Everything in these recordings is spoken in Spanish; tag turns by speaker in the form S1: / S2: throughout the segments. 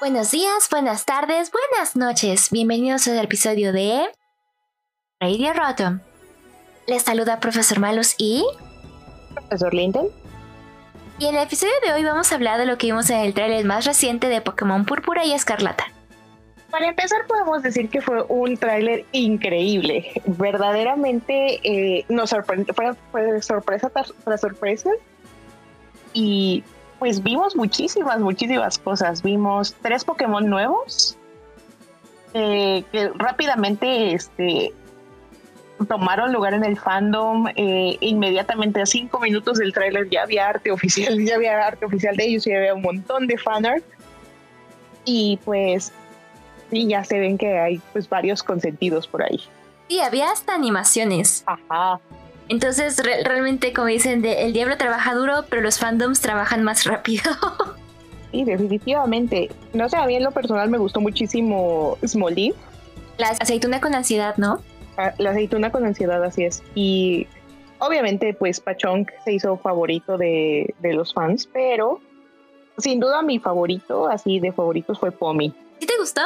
S1: Buenos días, buenas tardes, buenas noches. Bienvenidos al episodio de Radio Rotom. Les saluda Profesor Malus y
S2: Profesor Linden.
S1: Y en el episodio de hoy vamos a hablar de lo que vimos en el trailer más reciente de Pokémon Púrpura y Escarlata.
S2: Para empezar podemos decir que fue un tráiler increíble. Verdaderamente eh, nos sorprendió, fue, sorpresa tras, sorpresa. Y pues vimos muchísimas, muchísimas cosas. Vimos tres Pokémon nuevos eh, que rápidamente este, tomaron lugar en el fandom. Eh, inmediatamente a cinco minutos del tráiler ya había arte oficial, ya había arte oficial de ellos, y había un montón de fanart. Y pues sí, ya se ven que hay pues varios consentidos por ahí.
S1: Sí, había hasta animaciones.
S2: Ajá.
S1: Entonces, realmente, como dicen, el diablo trabaja duro, pero los fandoms trabajan más rápido.
S2: sí, definitivamente. No sé, a mí en lo personal me gustó muchísimo Small Leaf.
S1: La aceituna con ansiedad, ¿no?
S2: Ah, la aceituna con ansiedad, así es. Y obviamente, pues Pachonk se hizo favorito de, de los fans, pero sin duda mi favorito, así de favoritos, fue Pomi.
S1: ¿Sí te gustó?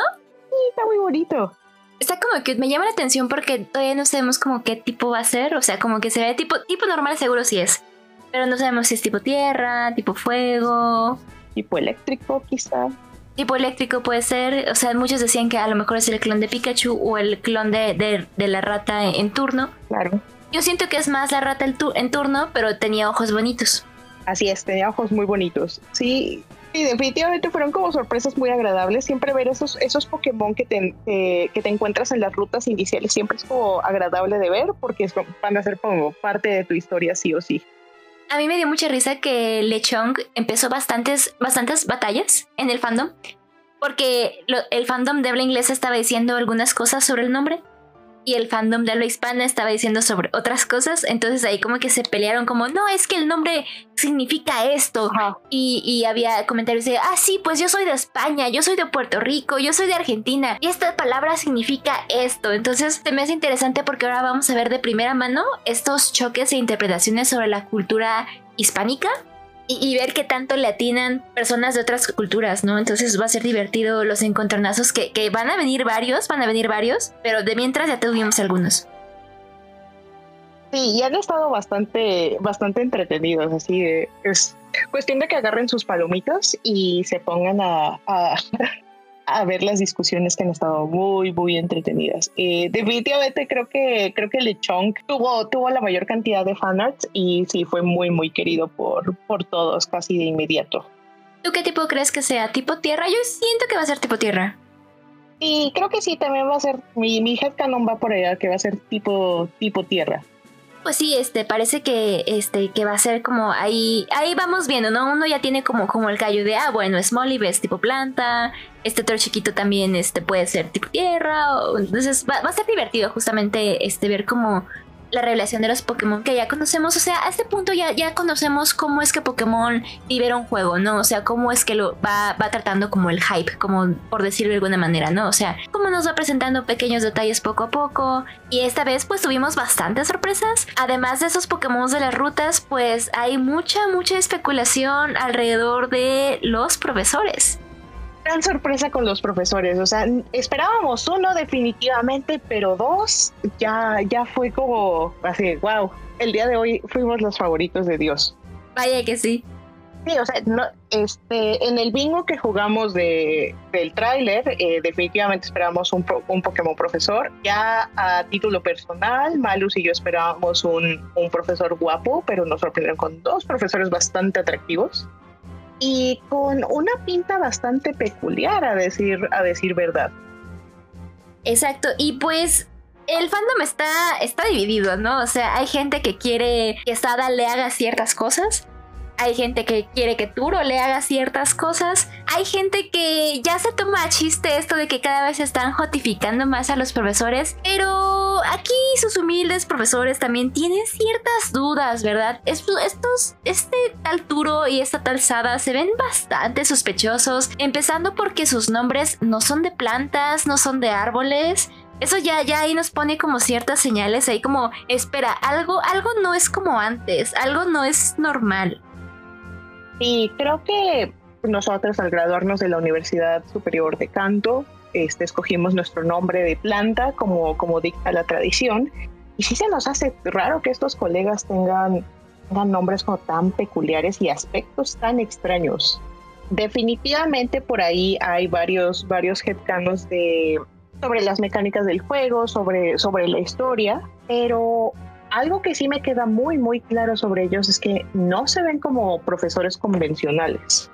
S2: Está muy bonito.
S1: Está como que me llama la atención porque todavía no sabemos como qué tipo va a ser. O sea, como que se ve tipo, tipo normal, seguro sí es. Pero no sabemos si es tipo tierra, tipo fuego.
S2: Tipo eléctrico, quizá.
S1: Tipo eléctrico puede ser. O sea, muchos decían que a lo mejor es el clon de Pikachu o el clon de, de, la rata en, turno.
S2: Claro.
S1: Yo siento que es más la rata en turno, pero tenía ojos bonitos.
S2: Así es, tenía ojos muy bonitos. Sí, Sí, definitivamente fueron como sorpresas muy agradables. Siempre ver esos, esos Pokémon que te, que te encuentras en las rutas iniciales siempre es como agradable de ver porque van a ser como parte de tu historia sí o sí.
S1: A mí me dio mucha risa que Lechong empezó bastantes, bastantes batallas en el fandom porque el fandom de habla estaba diciendo algunas cosas sobre el nombre y el fandom de habla hispana estaba diciendo sobre otras cosas, entonces ahí como que se pelearon como, no, es que el nombre significa esto. Y, había comentarios de, ah, sí, pues yo soy de España, yo soy de Puerto Rico, yo soy de Argentina, y esta palabra significa esto. Entonces se me hace interesante porque ahora vamos a ver de primera mano estos choques e interpretaciones sobre la cultura hispánica y, ver qué tanto le atinan personas de otras culturas, ¿no? Entonces va a ser divertido los encontronazos que, que van a venir varios, van a venir varios, pero de mientras ya tuvimos algunos.
S2: Sí, y han estado bastante, bastante entretenidos, así de, es cuestión de que agarren sus palomitas y se pongan a, a ver las discusiones que han estado muy, muy entretenidas. Eh, definitivamente creo que creo que Lechonk tuvo, tuvo la mayor cantidad de fanarts y sí fue muy, muy querido por, por todos casi de inmediato.
S1: ¿Tú qué tipo crees que sea? ¿Tipo tierra? Yo siento que va a ser tipo tierra.
S2: Y creo que sí, también va a ser, mi, mi headcanon va por allá, que va a ser tipo, tipo tierra.
S1: Pues sí, este, parece que, este, que va a ser como ahí, ahí vamos viendo, ¿no? Uno ya tiene como, como el callo de, ah, bueno, Smolly es tipo planta, este otro chiquito también, este, puede ser tipo tierra, entonces va, va, a ser divertido justamente, este, ver cómo la revelación de los Pokémon que ya conocemos. O sea, a este punto ya, ya conocemos cómo es que Pokémon libera un juego, ¿no? O sea, cómo es que lo va, va tratando como el hype, como por decirlo de alguna manera, ¿no? O sea, cómo nos va presentando pequeños detalles poco a poco. Y esta vez pues tuvimos bastantes sorpresas. Además de esos Pokémon de las rutas, pues hay mucha, mucha especulación alrededor de los profesores
S2: gran sorpresa con los profesores. O sea, esperábamos uno definitivamente, pero dos ya, ya fue como así, wow, el día de hoy fuimos los favoritos de Dios.
S1: Vaya que sí.
S2: Sí, o sea, no, este, en el bingo que jugamos de, del tráiler, eh, definitivamente esperábamos un, un, Pokémon profesor. Ya a título personal, Malus y yo esperábamos un, un profesor guapo, pero nos sorprendieron con dos profesores bastante atractivos y con una pinta bastante peculiar a decir, a decir verdad.
S1: Exacto, y pues el fandom está, está dividido, ¿no? O sea, hay gente que quiere que Sada le haga ciertas cosas hay gente que quiere que Turo le haga ciertas cosas. Hay gente que ya se toma a chiste esto de que cada vez están jotificando más a los profesores. Pero aquí sus humildes profesores también tienen ciertas dudas, ¿verdad? Estos, este tal Turo y esta tal Sada se ven bastante sospechosos. Empezando porque sus nombres no son de plantas, no son de árboles Eso ya, ya ahí nos pone como ciertas señales ahí como, espera, algo, algo no es como antes, algo no es normal.
S2: Y creo que nosotros al graduarnos de la Universidad Superior de Canto, este, escogimos nuestro nombre de planta como, como dicta la tradición. Y sí se nos hace raro que estos colegas tengan, nombres como tan peculiares y aspectos tan extraños. Definitivamente por ahí hay varios, varios headcanos de, sobre las mecánicas del juego, sobre, sobre la historia, pero algo que sí me queda muy, muy claro sobre ellos es que no se ven como profesores convencionales.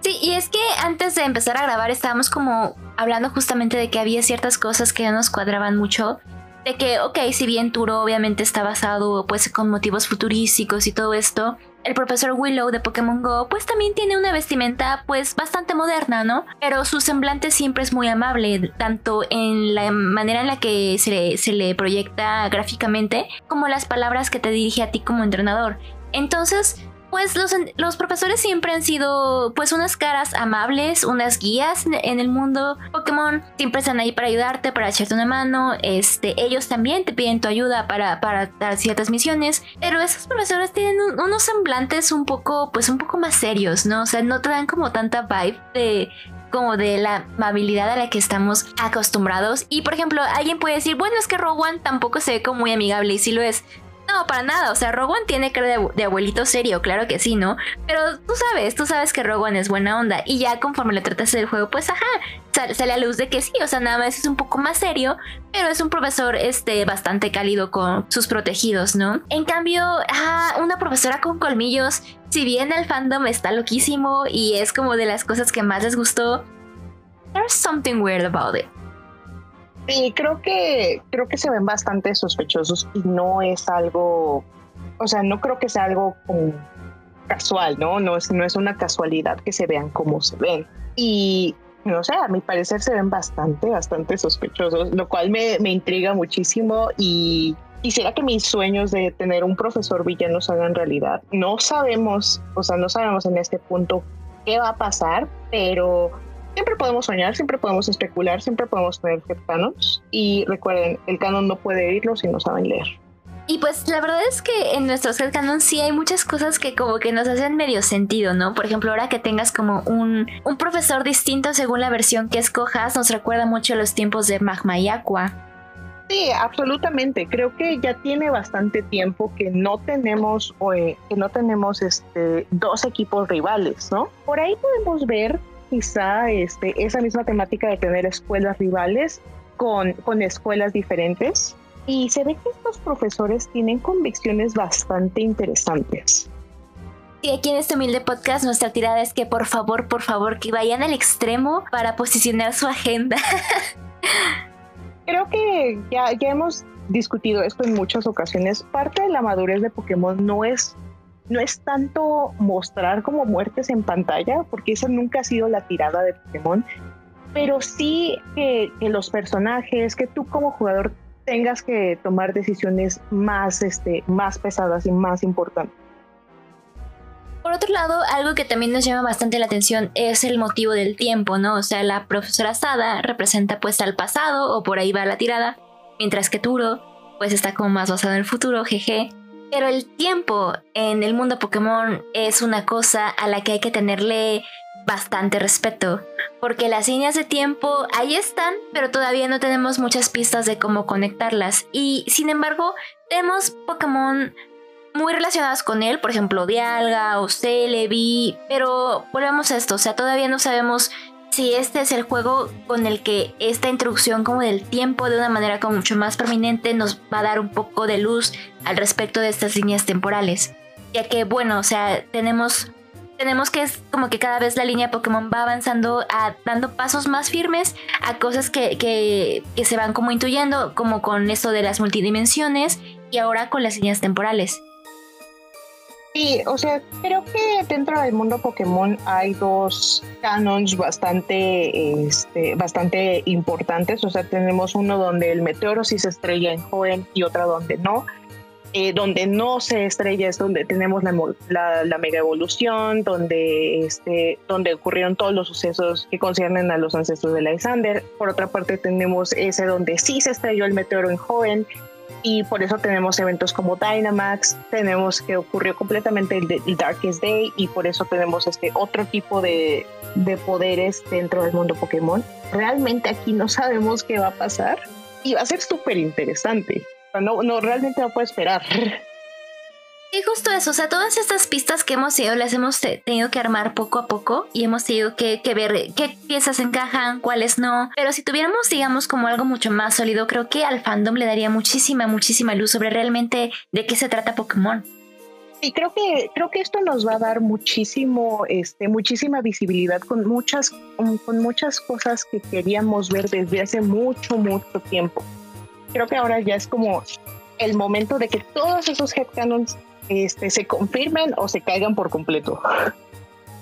S1: Sí, y es que antes de empezar a grabar estábamos como hablando justamente de que había ciertas cosas que no nos cuadraban mucho. De que, ok, si bien Turo obviamente está basado pues con motivos futurísticos y todo esto, el profesor Willow de Pokémon Go pues también tiene una vestimenta pues bastante moderna, ¿no? Pero su semblante siempre es muy amable, tanto en la manera en la que se le, proyecta gráficamente, como las palabras que te dirige a ti como entrenador. Entonces, pues los, los, profesores siempre han sido pues unas caras amables, unas guías en el mundo Pokémon. Siempre están ahí para ayudarte, para echarte una mano. Este, ellos también te piden tu ayuda para, para dar ciertas misiones. Pero esos profesores tienen unos semblantes un poco, pues un poco más serios, ¿no? O sea, no te dan como tanta vibe de como de la amabilidad a la que estamos acostumbrados. Y por ejemplo, alguien puede decir, bueno, es que Rowan tampoco se ve como muy amigable y si lo es. No, para nada. O sea, Rowan tiene cara de, abuelito serio, claro que sí, ¿no? Pero tú sabes, tú sabes que Rowan es buena onda. Y ya conforme le tratas del juego, pues ajá, sale, a luz de que sí. O sea, nada más es un poco más serio, pero es un profesor este, bastante cálido con sus protegidos, ¿no? En cambio, ah, una profesora con colmillos, si bien el fandom está loquísimo y es como de las cosas que más les gustó, there's something weird about it.
S2: Sí, creo que, creo que se ven bastante sospechosos y no es algo, o sea, no creo que sea algo casual, ¿no? No es, no es una casualidad que se vean como se ven. Y no sé, a mi parecer se ven bastante, bastante sospechosos, lo cual me, me intriga muchísimo y quisiera que mis sueños de tener un profesor villano se hagan realidad. No sabemos, o sea, no sabemos en este punto qué va a pasar, pero siempre podemos soñar, siempre podemos especular, siempre podemos tener canos. Y recuerden, el canon no puede irlo si no saben leer.
S1: Y pues la verdad es que en nuestros canon sí hay muchas cosas que como que nos hacen medio sentido, ¿no? Por ejemplo, ahora que tengas como un, un profesor distinto según la versión que escojas, nos recuerda mucho a los tiempos de Magma y Aqua.
S2: Sí, absolutamente. Creo que ya tiene bastante tiempo que no tenemos, eh, que no tenemos este, dos equipos rivales, ¿no? Por ahí podemos ver quizá este, esa misma temática de tener escuelas rivales con, con escuelas diferentes. Y se ve que estos profesores tienen convicciones bastante interesantes.
S1: Y aquí en este humilde podcast nuestra tirada es que por favor, por favor, que vayan al extremo para posicionar su agenda.
S2: Creo que ya, ya hemos discutido esto en muchas ocasiones. Parte de la madurez de Pokémon no es no es tanto mostrar como muertes en pantalla, porque esa nunca ha sido la tirada de Pokémon, pero sí que, los personajes, que tú como jugador tengas que tomar decisiones más, este, más pesadas y más importantes.
S1: Por otro lado, algo que también nos llama bastante la atención es el motivo del tiempo, ¿no? O sea, la profesora Sada representa pues al pasado o por ahí va la tirada, mientras que Turo pues está como más basado en el futuro, jeje. Pero el tiempo en el mundo Pokémon es una cosa a la que hay que tenerle bastante respeto, porque las líneas de tiempo ahí están, pero todavía no tenemos muchas pistas de cómo conectarlas. Y sin embargo, tenemos Pokémon muy relacionados con él, por ejemplo, Dialga o Celebi, pero volvemos a esto, o sea, todavía no sabemos si este es el juego con el que esta introducción como del tiempo de una manera como mucho más prominente nos va a dar un poco de luz al respecto de estas líneas temporales. Ya que bueno, o sea, tenemos tenemos que es como que cada vez la línea Pokémon va avanzando a dando pasos más firmes a cosas que, que, que se van como intuyendo, como con esto de las multidimensiones y ahora con las líneas temporales.
S2: Sí, o sea, creo que dentro del mundo Pokémon hay dos canons bastante, este, bastante importantes. O sea, tenemos uno donde el meteoro sí se estrella en joven y otra donde no. eh, donde no se estrella es donde tenemos la, la, mega evolución, donde, este, donde ocurrieron todos los sucesos que conciernen a los ancestros de Lysander. Por otra parte tenemos ese donde sí se estrelló el meteoro en joven y por eso tenemos eventos como Dynamax, tenemos que ocurrió completamente el, Darkest Day y por eso tenemos este otro tipo de, de poderes dentro del mundo Pokémon. Realmente aquí no sabemos qué va a pasar y va a ser súper interesante. No, no, realmente no puedo esperar.
S1: Justo eso, o sea, todas estas pistas que hemos ido las hemos tenido que armar poco a poco y hemos tenido que, ver qué piezas encajan, cuáles no. Pero si tuviéramos, digamos, como algo mucho más sólido, creo que al fandom le daría muchísima, muchísima luz sobre realmente de qué se trata Pokémon.
S2: Y creo que creo que esto nos va a dar muchísimo, este, muchísima visibilidad con muchas, con muchas cosas que queríamos ver desde hace mucho, mucho tiempo. Creo que ahora ya es como el momento de que todos esos headcanons este, se confirmen o se caigan por completo.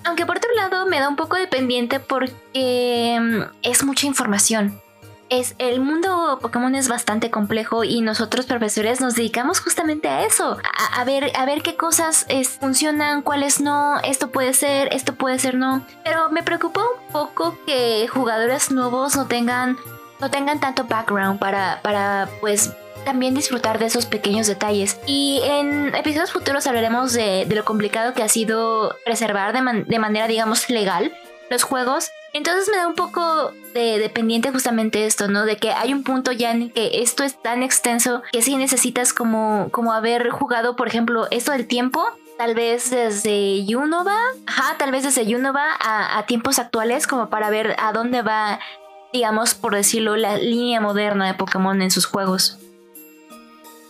S1: Aunque por otro lado me da un poco de pendiente porque mm, es mucha información. Es, el mundo Pokémon es bastante complejo y nosotros profesores nos dedicamos justamente a eso, a, ver, a ver qué cosas funcionan, cuáles no, esto puede ser, esto puede ser no. Pero me preocupa un poco que jugadores nuevos no tengan, no tengan tanto background para, para pues también disfrutar de esos pequeños detalles. Y en episodios futuros hablaremos de, lo complicado que ha sido preservar de, manera, digamos, legal los juegos. Entonces me da un poco de, dependiente justamente esto, ¿no? De que hay un punto ya en que esto es tan extenso que sí necesitas como, como haber jugado, por ejemplo, esto del tiempo, tal vez desde Unova, ajá, tal vez desde Unova a, a tiempos actuales, como para ver a dónde va, digamos, por decirlo, la línea moderna de Pokémon en sus juegos.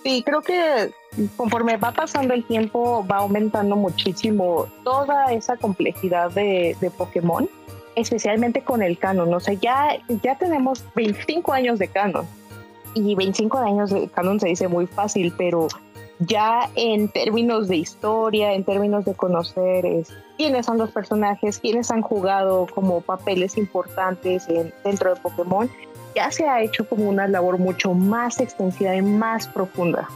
S2: Sí, creo que conforme va pasando el tiempo va aumentando muchísimo toda esa complejidad de, Pokémon, especialmente con el canon. O sea, ya, ya tenemos 25 años de canon y 25 años de canon se dice muy fácil, pero ya en términos de historia, en términos de conocer quiénes son los personajes, quiénes han jugado como papeles importantes dentro de Pokémon, ya se ha hecho como una labor mucho más extensiva y más profunda.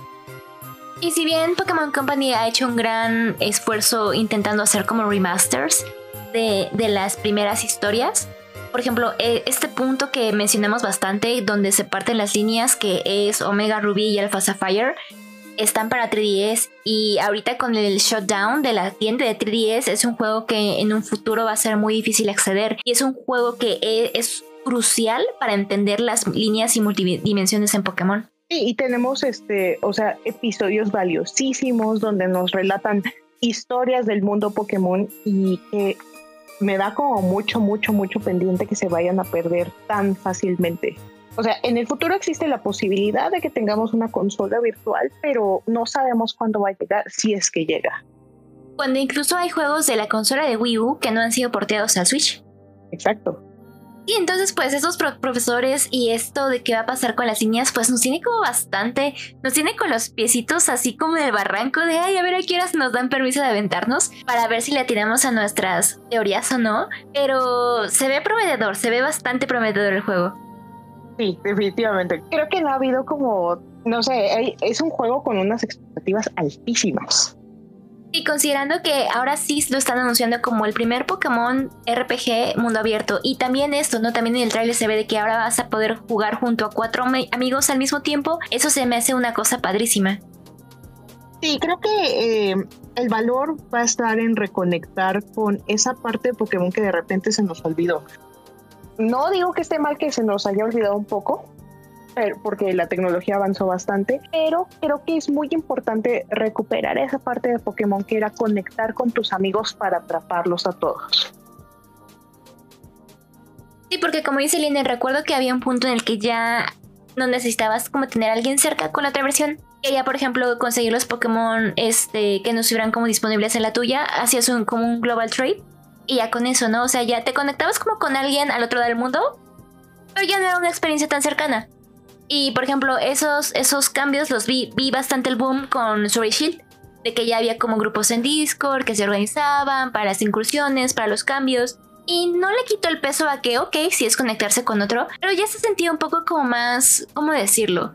S1: Y si bien Pokémon Company ha hecho un gran esfuerzo intentando hacer como remasters de, las primeras historias, por ejemplo, e, este punto que mencionamos bastante, donde se parten las líneas, que es Omega Ruby y Alpha Sapphire, están para 3DS y ahorita con el shutdown de la tienda de 3DS es un juego que en un futuro va a ser muy difícil acceder y es un juego que e, es crucial para entender las líneas y multidimensiones en Pokémon.
S2: Sí, y tenemos este, o sea, episodios valiosísimos donde nos relatan historias del mundo Pokémon y que me da como mucho, mucho, mucho pendiente que se vayan a perder tan fácilmente. O sea, en el futuro existe la posibilidad de que tengamos una consola virtual, pero no sabemos cuándo va a llegar, si es que llega.
S1: Cuando incluso hay juegos de la consola de Wii U que no han sido porteados al Switch.
S2: Exacto.
S1: Y entonces, pues, esos profesores y esto de qué va a pasar con las líneas, pues nos tiene como bastante, nos tiene con los piecitos así como del barranco de, ay, a ver a qué nos dan permiso de aventarnos para ver si le tiramos a nuestras teorías o no. Pero se ve prometedor, se ve bastante prometedor el juego.
S2: Sí, definitivamente. Creo que no ha habido como, no sé, es un juego con unas expectativas altísimas.
S1: Y considerando que ahora sí lo están anunciando como el primer Pokémon RPG mundo abierto. Y también esto, ¿no? También en el trailer se ve de que ahora vas a poder jugar junto a cuatro amigos al mismo tiempo. Eso se me hace una cosa padrísima.
S2: Sí, creo que eh, el valor va a estar en reconectar con esa parte de Pokémon que de repente se nos olvidó. No digo que esté mal que se nos haya olvidado un poco, porque la tecnología avanzó bastante, pero creo que es muy importante recuperar esa parte de Pokémon que era conectar con tus amigos para atraparlos a todos.
S1: Sí, porque como dice Lina, recuerdo que había un punto en el que ya no necesitabas como tener a alguien cerca con la otra versión. Quería, por ejemplo, conseguir los Pokémon este, que no estuvieran como disponibles en la tuya, hacías un, como un global trade y ya con eso, ¿no? O sea, ya te conectabas como con alguien al otro lado del mundo, pero ya no era una experiencia tan cercana. Y por ejemplo, esos, esos cambios los vi, vi bastante el boom con Story Shield, de que ya había como grupos en Discord que se organizaban para las incursiones, para los cambios. Y no le quito el peso a que, ok, si es conectarse con otro, pero ya se sentía un poco como más, ¿cómo decirlo?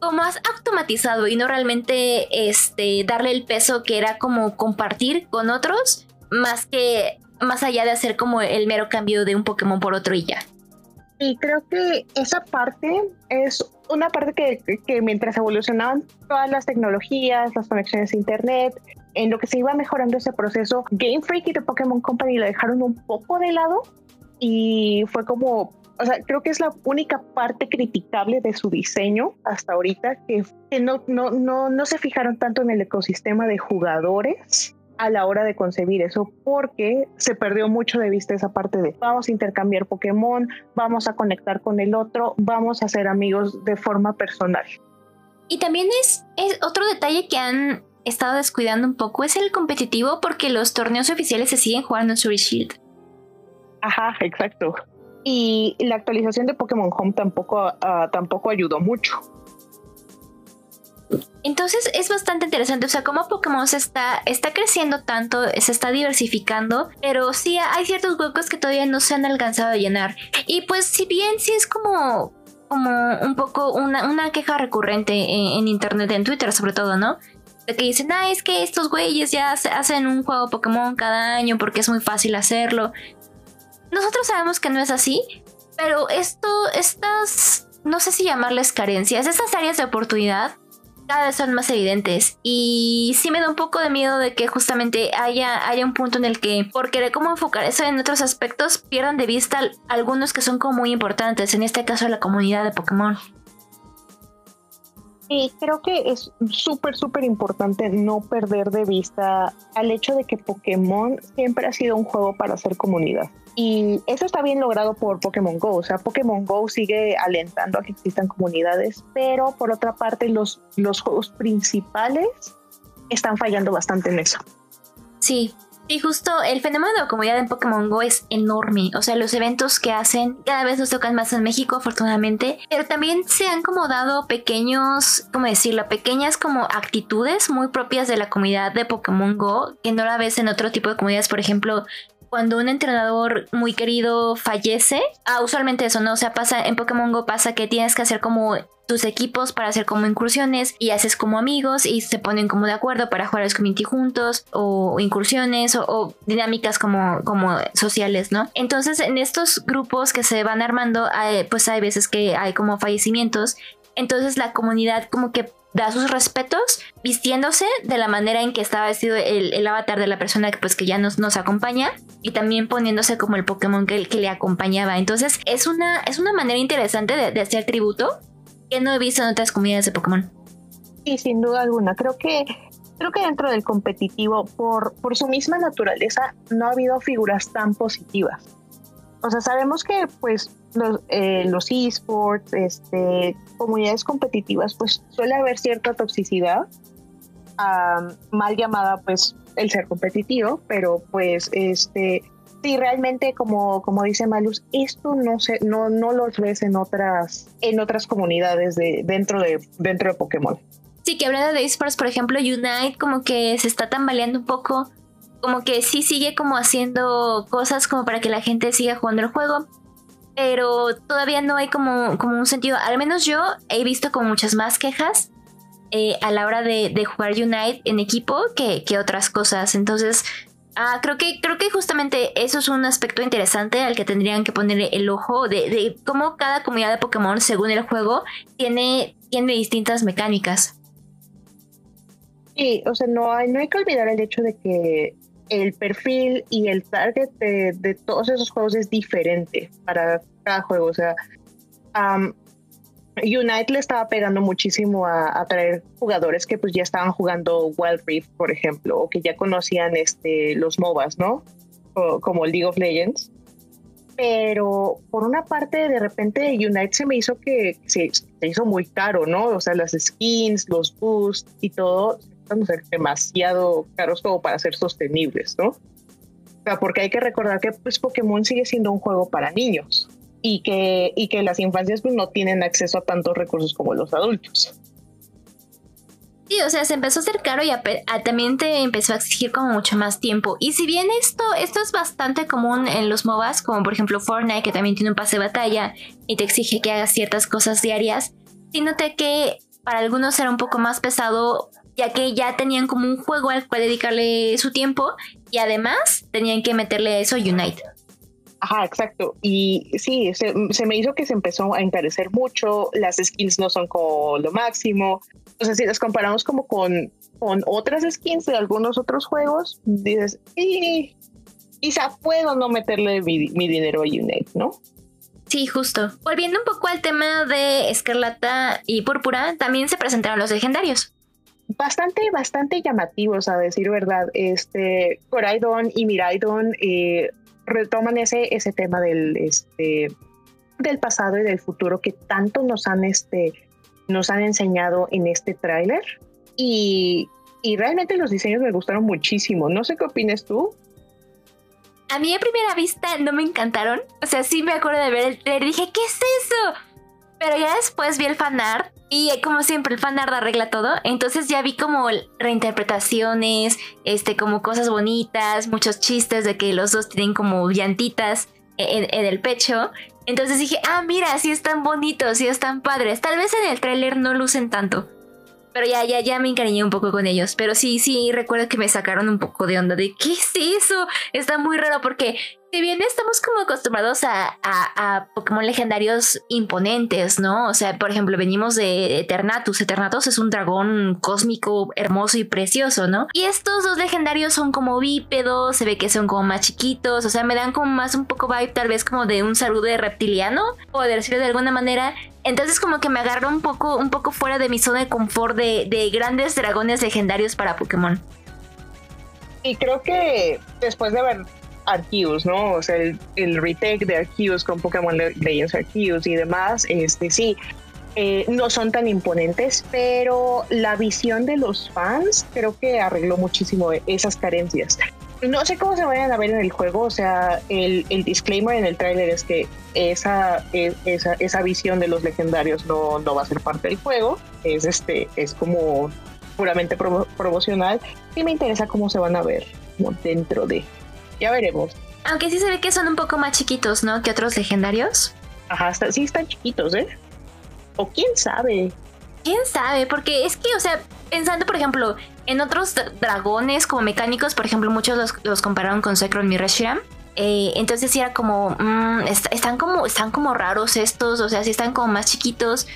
S1: como has automatizado y no realmente este, darle el peso que era como compartir con otros, más que más allá de hacer como el mero cambio de un Pokémon por otro y ya.
S2: Y creo que esa parte es una parte que, que, mientras evolucionaban todas las tecnologías, las conexiones a internet, en lo que se iba mejorando ese proceso, Game Freak y The Pokémon Company lo dejaron un poco de lado y fue como, o sea, creo que es la única parte criticable de su diseño hasta ahorita, que, que no, no, no, no se fijaron tanto en el ecosistema de jugadores a la hora de concebir eso porque se perdió mucho de vista esa parte de vamos a intercambiar Pokémon, vamos a conectar con el otro, vamos a ser amigos de forma personal.
S1: Y también es, es otro detalle que han estado descuidando un poco es el competitivo porque los torneos oficiales se siguen jugando en Sword Shield.
S2: Ajá, exacto. Y la actualización de Pokémon Home tampoco, uh, tampoco ayudó mucho.
S1: Entonces es bastante interesante, o sea, cómo Pokémon se está, está creciendo tanto, se está diversificando, pero sí hay ciertos huecos que todavía no se han alcanzado a llenar. Y pues si bien sí es como, como un poco una, una queja recurrente en, internet, en Twitter sobre todo, ¿no? De que dicen, ah, es que estos güeyes ya hacen un juego Pokémon cada año porque es muy fácil hacerlo. Nosotros sabemos que no es así, pero esto, estas, no sé si llamarles carencias, estas áreas de oportunidad cada vez son más evidentes y sí me da un poco de miedo de que justamente haya, haya un punto en el que por querer como enfocar eso en otros aspectos pierdan de vista algunos que son como muy importantes, en este caso la comunidad de Pokémon.
S2: Y creo que es súper, súper importante no perder de vista al hecho de que Pokémon siempre ha sido un juego para hacer comunidad. Y eso está bien logrado por Pokémon Go. O sea, Pokémon Go sigue alentando a que existan comunidades, pero por otra parte los, los juegos principales están fallando bastante en eso.
S1: Sí, y justo el fenómeno de la comunidad en Pokémon Go es enorme. O sea, los eventos que hacen cada vez nos tocan más en México, afortunadamente. Pero también se han como dado pequeños, ¿cómo decirlo? Pequeñas como actitudes muy propias de la comunidad de Pokémon Go, que no la ves en otro tipo de comunidades. Por ejemplo, cuando un entrenador muy querido fallece, ah, usualmente eso, ¿no? O sea, pasa, en Pokémon Go pasa que tienes que hacer como tus equipos para hacer como incursiones y haces como amigos y se ponen como de acuerdo para jugar los community juntos o incursiones o, dinámicas como, como sociales, ¿no? Entonces en estos grupos que se van armando, pues hay veces que hay como fallecimientos entonces la comunidad como que da sus respetos vistiéndose de la manera en que estaba vestido el, avatar de la persona que pues que ya nos, nos acompaña y también poniéndose como el Pokémon que, que le acompañaba. Entonces es una, es una manera interesante de, hacer tributo que no he visto en otras comunidades de Pokémon.
S2: Y sin duda alguna, creo que creo que dentro del competitivo, por, por su misma naturaleza, no ha habido figuras tan positivas. O sea, sabemos que pues los, eh, los esports, este, comunidades competitivas, pues suele haber cierta toxicidad, mal llamada pues el ser competitivo, pero pues este, sí, realmente como, como dice Malus, esto no se, no, no los ves en otras, en otras comunidades de, dentro de, dentro de Pokémon.
S1: Sí, que hablando de esports, por ejemplo, Unite como que se está tambaleando un poco, como que sí sigue como haciendo cosas como para que la gente siga jugando el juego, pero todavía no hay como, como un sentido, al menos yo he visto como muchas más quejas eh, a la hora de, jugar Unite en equipo que, otras cosas. Entonces, ah, creo, que, creo que justamente eso es un aspecto interesante al que tendrían que poner el ojo de, cómo cada comunidad de Pokémon, según el juego, tiene, tiene distintas mecánicas.
S2: Sí, o sea, no hay, no hay que olvidar el hecho de que el perfil y el target de, todos esos juegos es diferente para cada juego. O sea, Unite le estaba pegando muchísimo a, traer jugadores que pues ya estaban jugando Wild Rift, por ejemplo, o que ya conocían este, los MOBAs, ¿no? como League of Legends. Pero por una parte, de repente, Unite se me hizo que se, se hizo muy caro, ¿no? O sea, las skins, los boosts y todo ser demasiado caros como para ser sostenibles, ¿no? O sea, porque hay que recordar que pues, Pokémon sigue siendo un juego para niños y que, y que las infancias pues, no tienen acceso a tantos recursos como los adultos.
S1: Sí, o sea, se empezó a hacer caro y también te empezó a exigir como mucho más tiempo. Y si bien esto, esto es bastante común en los MOBAs, como por ejemplo Fortnite, que también tiene un pase de batalla y te exige que hagas ciertas cosas diarias, sí noté que para algunos era un poco más pesado, ya que ya tenían como un juego al cual dedicarle su tiempo y además tenían que meterle eso Unite.
S2: Ajá, exacto. Y sí, se, me hizo que se empezó a encarecer mucho, las skins no son como lo máximo. O sea, si las comparamos como con, con otras skins de algunos otros juegos, dices, y quizá puedo no meterle mi, mi dinero a Unite, ¿no?
S1: Sí, justo. Volviendo un poco al tema de Escarlata y Púrpura, también se presentaron los legendarios.
S2: Bastante, bastante llamativos, a decir verdad. Este, Coraidon y Miraidon eh, retoman ese, ese tema del, este, del pasado y del futuro que tanto nos han, este, nos han enseñado en este tráiler. Y, y realmente los diseños me gustaron muchísimo. No sé qué opinas tú.
S1: A mí a primera vista no me encantaron. O sea, sí me acuerdo de ver el trailer y dije, ¿qué es eso? Pero ya después vi el fanart y como siempre el fanart arregla todo. Entonces ya vi como reinterpretaciones, este, como cosas bonitas, muchos chistes de que los dos tienen como llantitas en, en el pecho. Entonces dije, ah, mira, sí están bonitos, sí están padres. Tal vez en el tráiler no lucen tanto. Pero ya, ya, ya me encariñé un poco con ellos. Pero sí, sí, recuerdo que me sacaron un poco de onda de ¿qué es eso? Está muy raro porque si bien estamos como acostumbrados a, a, Pokémon legendarios imponentes, ¿no? O sea, por ejemplo, venimos de Eternatus. Eternatus es un dragón cósmico hermoso y precioso, ¿no? Y estos dos legendarios son como bípedos, se ve que son como más chiquitos, o sea, me dan como más un poco vibe tal vez como de un saludo de reptiliano, o decirlo de alguna manera. Entonces como que me agarro un poco, un poco fuera de mi zona de confort de, de grandes dragones legendarios para Pokémon.
S2: Y creo que después de ver Arceus, ¿no? O sea, el, retake de Arceus con Pokémon Legends Arceus y demás, este sí, eh, no son tan imponentes, pero la visión de los fans creo que arregló muchísimo esas carencias. No sé cómo se vayan a ver en el juego, o sea, el, disclaimer en el tráiler es que esa, e, esa, esa, visión de los legendarios no, no va a ser parte del juego, es, este, es como puramente promocional y me interesa cómo se van a ver dentro de ya veremos.
S1: Aunque sí se ve que son un poco más chiquitos, ¿no? Que otros legendarios.
S2: Ajá, sí están chiquitos, ¿eh? O quién sabe.
S1: ¿Quién sabe? Porque es que, o sea, pensando, por ejemplo, en otros dragones como mecánicos, por ejemplo, muchos los, compararon con Zekrom y Reshiram. Eh, entonces sí era como, mm, están como, están como raros estos, o sea, sí están como más chiquitos.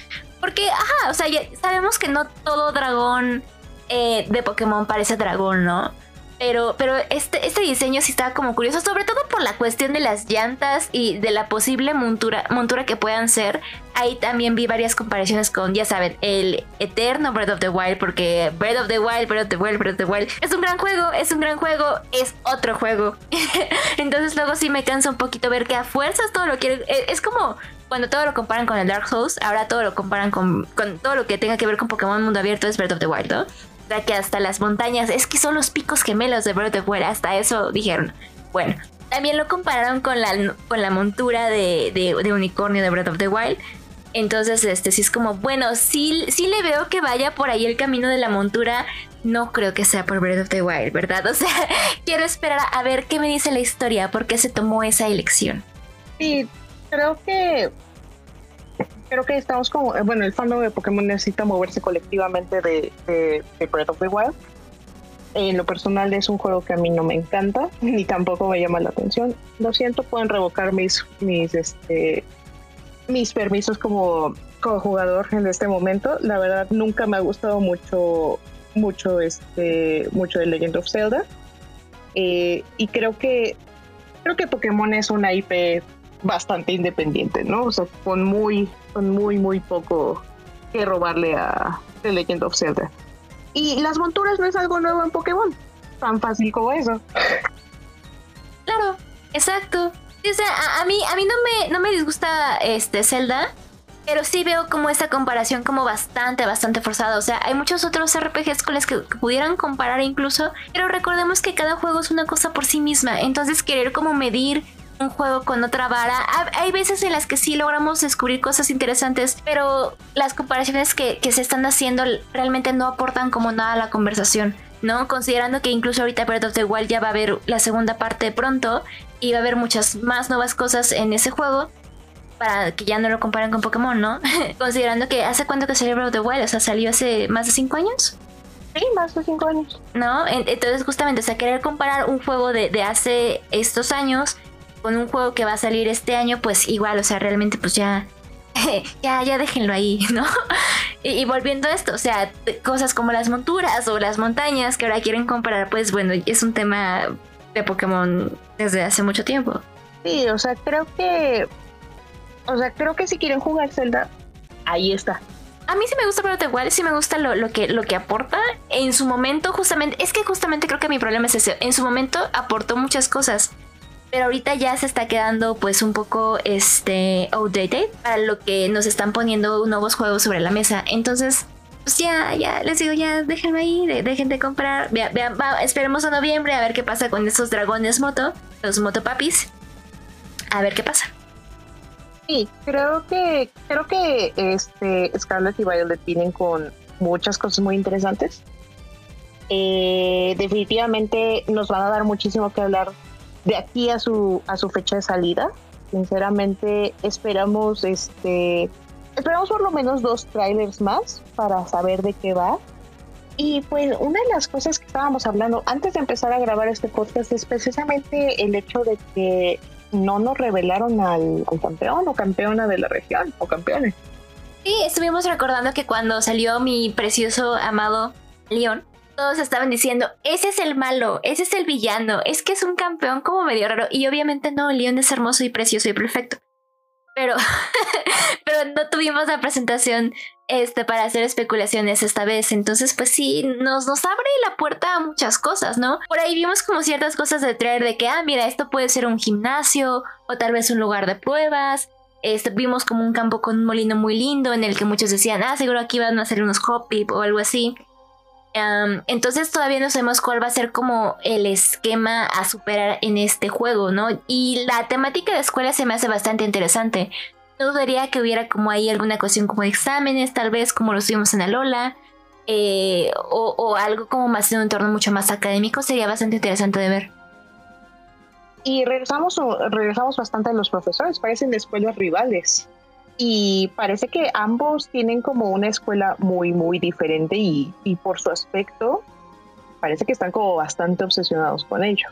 S1: Porque, ajá, o sea, sabemos que no todo dragón eh, de Pokémon parece dragón, ¿no? Pero, pero este, este diseño sí estaba como curioso, sobre todo por la cuestión de las llantas y de la posible montura, montura que puedan ser. Ahí también vi varias comparaciones con, ya saben, el eterno Breath of the Wild, porque Breath of the Wild, Breath of the Wild, Breath of the Wild es un gran juego, es un gran juego, es otro juego. Entonces luego sí me cansa un poquito ver que a fuerzas todo lo quieren. E, es como cuando todo lo comparan con el Dark Souls, ahora todo lo comparan con, con todo lo que tenga que ver con Pokémon Mundo Abierto es Breath of the Wild, ¿no? Que hasta las montañas, es que son los picos gemelos de Breath of the hasta eso dijeron. Bueno, también lo compararon con la, con la montura de, unicornio de Breath of the Wild. Entonces, este sí es como, bueno, sí, sí le veo que vaya por ahí el camino de la montura. No creo que sea por Breath of the Wild, ¿verdad? O sea, quiero esperar a ver qué me dice la historia, por qué se tomó esa elección.
S2: Sí, creo que creo que estamos como, eh, bueno, el fandom de Pokémon necesita moverse colectivamente de, Breath of the Wild. En lo personal es un juego que a mí no me encanta, ni tampoco me llama la atención. Lo siento, pueden revocar mis, mis, este, mis permisos como, como jugador en este momento. La verdad, nunca me ha gustado mucho, mucho, este, mucho de Legend of Zelda. Eh, y creo que, creo que Pokémon es una IP bastante independiente, ¿no? O sea, con muy, con muy, muy poco que robarle a The Legend of Zelda. Y las monturas no es algo nuevo en Pokémon, tan fácil como eso.
S1: Claro, exacto. O sea, a, mí, a mí no me, no me disgusta este Zelda, pero sí veo como esta comparación como bastante, bastante forzada. O sea, hay muchos otros RPGs con los que, pudieran comparar incluso, pero recordemos que cada juego es una cosa por sí misma. Entonces querer como medir un juego con otra vara. Hay veces en las que sí logramos descubrir cosas interesantes, pero las comparaciones que, se están haciendo realmente no aportan como nada a la conversación. ¿no? Considerando que incluso ahorita Breath of the Wild ya va a haber la segunda parte pronto y va a haber muchas más nuevas cosas en ese juego. para que ya no lo comparen con Pokémon, ¿no? Considerando que hace cuánto que salió Breath of the Wild, o sea, salió hace más de 5 años.
S2: Sí, más de 5 años.
S1: ¿No? Entonces, justamente, o sea, querer comparar un juego de, de hace estos años con un juego que va a salir este año, pues igual, o sea, realmente pues ya ya, ya déjenlo ahí, ¿no? Y, volviendo a esto, o sea, cosas como las monturas o las montañas que ahora quieren comprar, pues bueno, es un tema de Pokémon desde hace mucho tiempo.
S2: Sí, o sea, creo que. O sea, creo que si quieren jugar Zelda, ahí está.
S1: A mí sí me gusta pero igual, sí me gusta lo, lo, que, lo que aporta. En su momento, justamente, es que justamente creo que mi problema es ese. En su momento aportó muchas cosas pero ahorita ya se está quedando pues un poco este outdated para lo que nos están poniendo nuevos juegos sobre la mesa. Entonces, pues ya, ya, les digo, ya déjenme ahí, dejen de comprar. esperemos a noviembre a ver qué pasa con estos dragones moto, los motopapis. A ver qué pasa.
S2: Sí, creo que, creo que este Scarlet y Violet vienen con muchas cosas muy interesantes. Eh, definitivamente nos van a dar muchísimo que hablar de aquí a su, a su fecha de salida. Sinceramente esperamos este esperamos por lo menos dos trailers más para saber de qué va. Y pues una de las cosas que estábamos hablando antes de empezar a grabar este podcast es precisamente el hecho de que no nos revelaron al, al campeón o campeona de la región o campeones.
S1: Sí, estuvimos recordando que cuando salió mi precioso amado León, todos estaban diciendo, ese es el malo, ese es el villano, es que es un campeón como medio raro. Y obviamente no, León es hermoso y precioso y perfecto. Pero, pero no tuvimos la presentación este, para hacer especulaciones esta vez. Entonces, pues sí, nos, nos abre la puerta a muchas cosas, ¿no? Por ahí vimos como ciertas cosas de traer de que, ah, mira, esto puede ser un gimnasio o tal vez un lugar de pruebas. Este, vimos como un campo con un molino muy lindo en el que muchos decían, ah, seguro aquí van a hacer unos hop o algo así entonces todavía no sabemos cuál va a ser como el esquema a superar en este juego, ¿no? Y la temática de escuela se me hace bastante interesante. No dudaría que hubiera como ahí alguna cuestión como exámenes, tal vez como lo tuvimos en Alola, eh, o, algo como más en un entorno mucho más académico, sería bastante interesante de ver.
S2: Y regresamos, regresamos bastante a los profesores, parecen escuelas rivales y parece que ambos tienen como una escuela muy, muy diferente y, por su aspecto parece que están como bastante obsesionados con ello.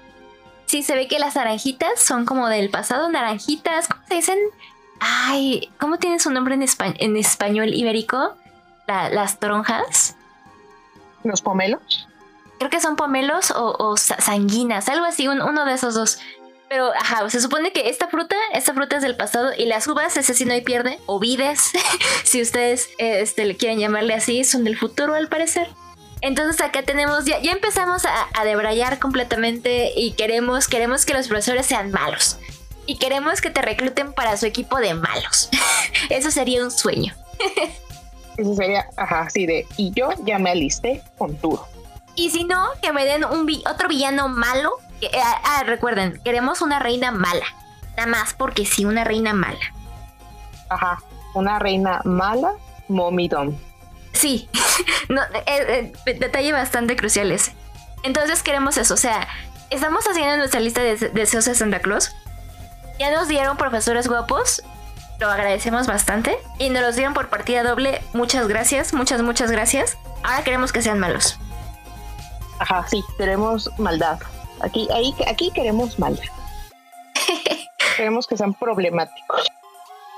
S1: Sí, se ve que las naranjitas son como del pasado, naranjitas, ¿cómo se dicen? Ay, ¿cómo tiene su nombre en, en español ibérico? las toronjas.
S2: ¿Los pomelos?
S1: Creo que son pomelos o, sanguinas, algo así, uno de esos dos. Pero, ajá, se supone que esta fruta, esta fruta es del pasado y las uvas, ese sí no hay pierde, o vides, si ustedes este, le quieren llamarle así, son del futuro al parecer. Entonces acá tenemos, ya, ya empezamos a, a, debrayar completamente y queremos, queremos que los profesores sean malos. Y queremos que te recluten para su equipo de malos. Eso sería un sueño.
S2: Eso sería, ajá, sí, de, y yo ya me alisté con tú.
S1: Y si no, que me den un otro villano malo ah, ah, recuerden, queremos una reina mala. Nada más porque sí, una reina mala.
S2: Ajá, una reina mala, momidón.
S1: Sí, no, eh, eh, detalle bastante crucial ese. Entonces queremos eso, o sea, estamos haciendo nuestra lista de deseos de Santa Claus. Ya nos dieron profesores guapos, lo agradecemos bastante. Y nos los dieron por partida doble, muchas gracias, muchas, muchas gracias. Ahora queremos que sean malos.
S2: Ajá, sí, queremos maldad. Aquí, ahí, aquí queremos mal. queremos que sean problemáticos.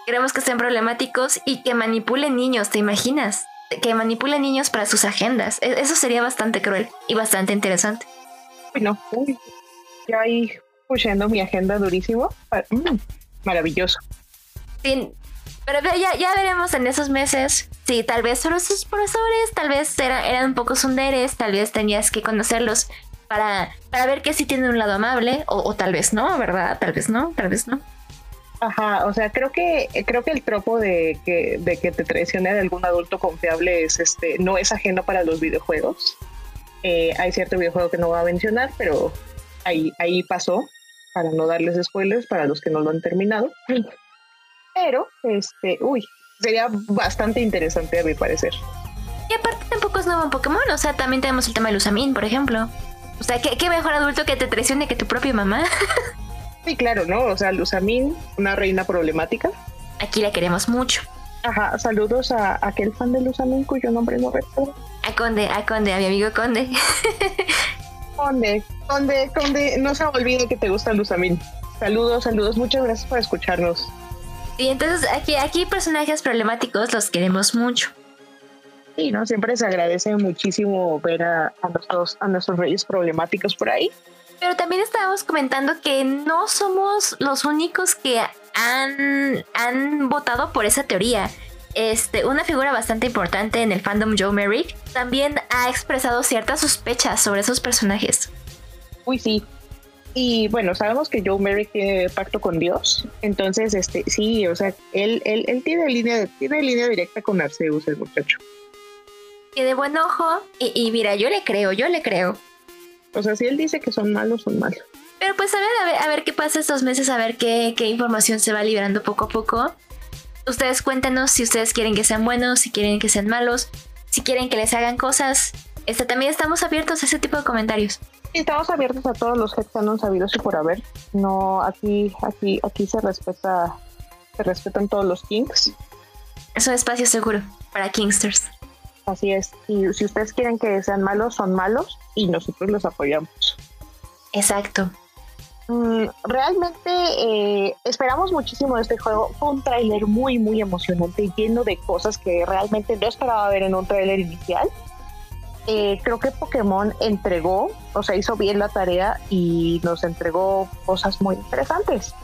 S1: Queremos que sean problemáticos y que manipulen niños, ¿te imaginas? Que manipulen niños para sus agendas. E, eso sería bastante cruel y bastante interesante.
S2: Bueno, uy, ya ahí pusiendo mi agenda durísimo. Ah, mm, maravilloso.
S1: Sí, pero ya, ya veremos en esos meses. Sí, tal vez solo sus profesores, tal vez eran un poco sunderes, tal vez tenías que conocerlos para, para ver que sí tiene un lado amable, o, tal vez no, ¿verdad? Tal vez no, tal vez no.
S2: Ajá, o sea, creo que creo que el tropo de que, de que te traicione de algún adulto confiable es este, no es ajeno para los videojuegos. Eh, hay cierto videojuego que no voy a mencionar, pero ahí, ahí pasó, para no darles spoilers para los que no lo han terminado. Pero, este, uy, sería bastante interesante a mi parecer.
S1: Y aparte tampoco es nuevo en Pokémon, o sea, también tenemos el tema de Lusamin, por ejemplo. O sea, ¿qué, mejor adulto que te traicione que tu propia mamá?
S2: sí, claro, ¿no? O sea, Luzamin, una reina problemática.
S1: aquí la queremos mucho.
S2: Ajá, saludos a aquel fan de Lusamin cuyo nombre no recuerdo.
S1: A Conde, a Conde, a mi amigo Conde.
S2: Conde, Conde, Conde, no se olvide que te gusta Lusamin. Saludos, saludos, muchas gracias por escucharnos.
S1: Y entonces aquí, aquí personajes problemáticos los queremos mucho.
S2: Sí, ¿no? Siempre se agradece muchísimo ver a, nuestros, a nuestros reyes problemáticos por ahí.
S1: Pero también estábamos comentando que no somos los únicos que han, han votado por esa teoría. Este, una figura bastante importante en el fandom Joe Merrick también ha expresado ciertas sospechas sobre esos personajes.
S2: Uy, sí. Y bueno, sabemos que Joe Merrick tiene pacto con Dios. Entonces, este, sí, o sea, él, él, él tiene, línea, tiene línea directa con Arceus, el muchacho.
S1: Tiene buen ojo. Y, y mira, yo le creo, yo le creo.
S2: O sea, si él dice que son malos, son malos.
S1: Pero pues a ver, a ver, qué pasa estos meses, a ver qué, qué información se va liberando poco a poco. Ustedes cuéntenos si ustedes quieren que sean buenos, si quieren que sean malos, si quieren que les hagan cosas. Este, también estamos abiertos a ese tipo de comentarios.
S2: estamos abiertos a todos los han sabidos y por haber. No, aquí, aquí, aquí se respeta, se respetan todos los kings.
S1: Es un espacio seguro para Kingsters.
S2: Así es. Y si ustedes quieren que sean malos, son malos y nosotros los apoyamos.
S1: Exacto.
S2: Mm, realmente eh, esperamos muchísimo de este juego. Fue un tráiler muy, muy emocionante, lleno de cosas que realmente no esperaba ver en un tráiler inicial. Eh, creo que Pokémon entregó, o sea, hizo bien la tarea y nos entregó cosas muy interesantes.